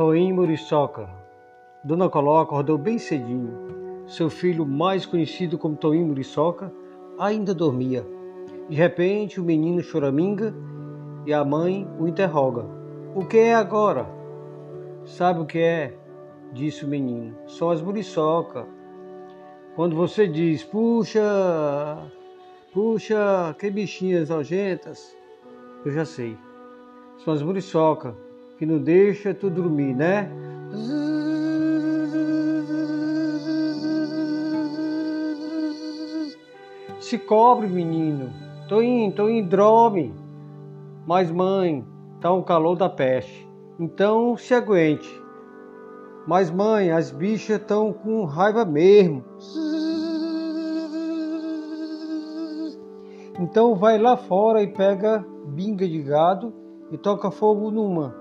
Toim Muriçoca. Dona Coló acordou bem cedinho. Seu filho, mais conhecido como Toim Muriçoca, ainda dormia. De repente, o menino choraminga e a mãe o interroga. O que é agora? Sabe o que é? Disse o menino. Só as muriçoca. Quando você diz, puxa, puxa, que bichinhas nojentas, eu já sei. São as muriçoca que não deixa tu dormir, né? Se cobre, menino. Tô indo, tô indo, dorme. Mas mãe, tá um calor da peste. Então se aguente. Mas mãe, as bichas estão com raiva mesmo. Então vai lá fora e pega binga de gado e toca fogo numa.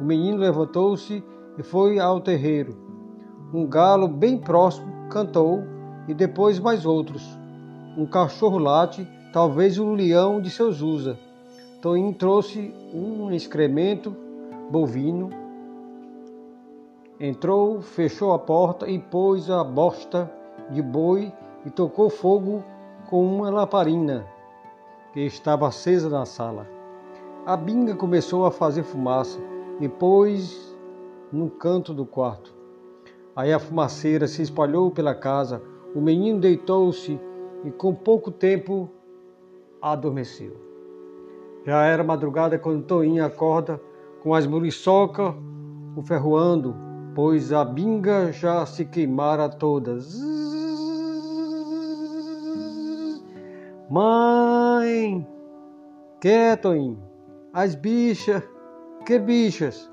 O menino levantou-se e foi ao terreiro. Um galo bem próximo cantou e depois mais outros. Um cachorro late, talvez um leão de seus usa. Toim trouxe um excremento bovino, entrou, fechou a porta e pôs a bosta de boi e tocou fogo com uma lamparina que estava acesa na sala. A binga começou a fazer fumaça e pôs no canto do quarto. Aí a fumaceira se espalhou pela casa, o menino deitou-se e com pouco tempo adormeceu. Já era madrugada quando Toinha acorda com as muriçocas o ferroando, pois a binga já se queimara toda. Mãe! Que é, Toinho? As bichas! Que bichas?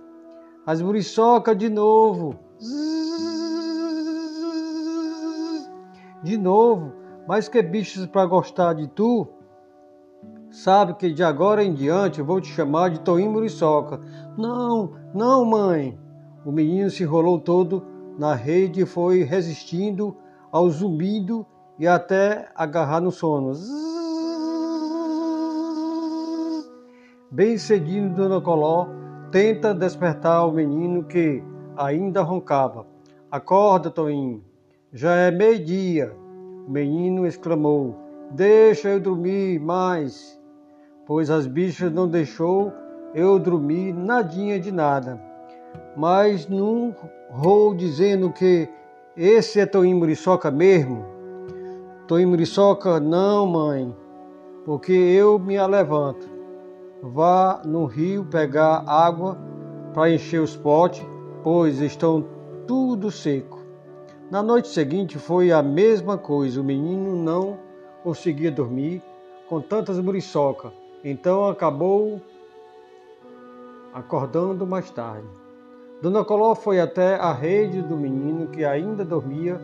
As muriçocas de novo! De novo? Mas que bichos para gostar de tu? Sabe que de agora em diante eu vou te chamar de Toim Muriçoca. Não, não, mãe. O menino se enrolou todo na rede e foi resistindo ao zumbido e até agarrar no sono. Bem cedinho, Dona Coló tenta despertar o menino que ainda roncava. Acorda, Toinho, já é meio-dia. O menino exclamou: Deixa eu dormir mais, pois as bichas não deixou eu dormir nadinha de nada. Mas não vou dizendo que esse é Toinho Muriçoca mesmo. Em Muriçoca? Não, mãe, porque eu me levanto. Vá no rio pegar água para encher os potes, pois estão tudo seco. Na noite seguinte foi a mesma coisa. O menino não conseguia dormir com tantas muriçocas, então acabou acordando mais tarde. Dona Coló foi até a rede do menino que ainda dormia.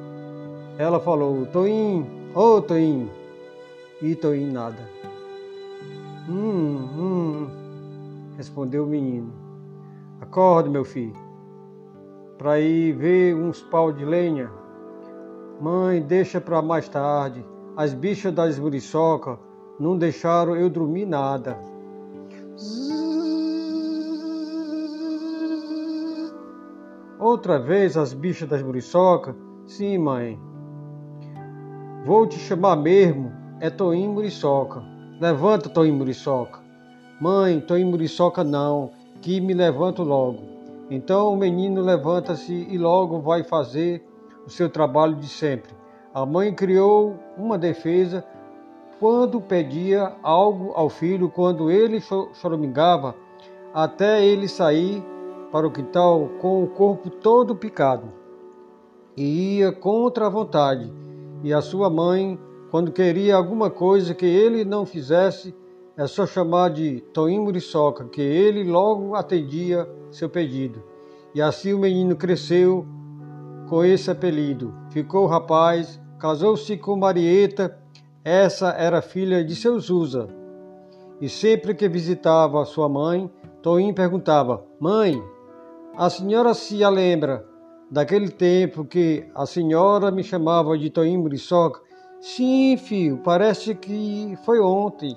Ela falou: Toim, Ô, oh, Toinho. E Toinho nada. Hum, hum, respondeu o menino. Acorde, meu filho, para ir ver uns pau de lenha. Mãe, deixa para mais tarde. As bichas das muriçoca não deixaram eu dormir nada. Outra vez as bichas das muriçoca? Sim, mãe. Vou te chamar mesmo, é Toim Muriçoca. Levanta, Toim Muriçoca. Mãe, Toim Muriçoca não, que me levanto logo. Então o menino levanta-se e logo vai fazer o seu trabalho de sempre. A mãe criou uma defesa quando pedia algo ao filho, quando ele choramingava, até ele sair para o quintal com o corpo todo picado. E ia contra a vontade e a sua mãe, quando queria alguma coisa que ele não fizesse, é só chamar de Toim Muriçoca, que ele logo atendia seu pedido. E assim o menino cresceu com esse apelido. Ficou rapaz, casou-se com Marieta, essa era filha de seu Zusa. E sempre que visitava sua mãe, Toim perguntava: Mãe, a senhora se lembra daquele tempo que a senhora me chamava de Toim Muriçoca. Sim, filho, parece que foi ontem.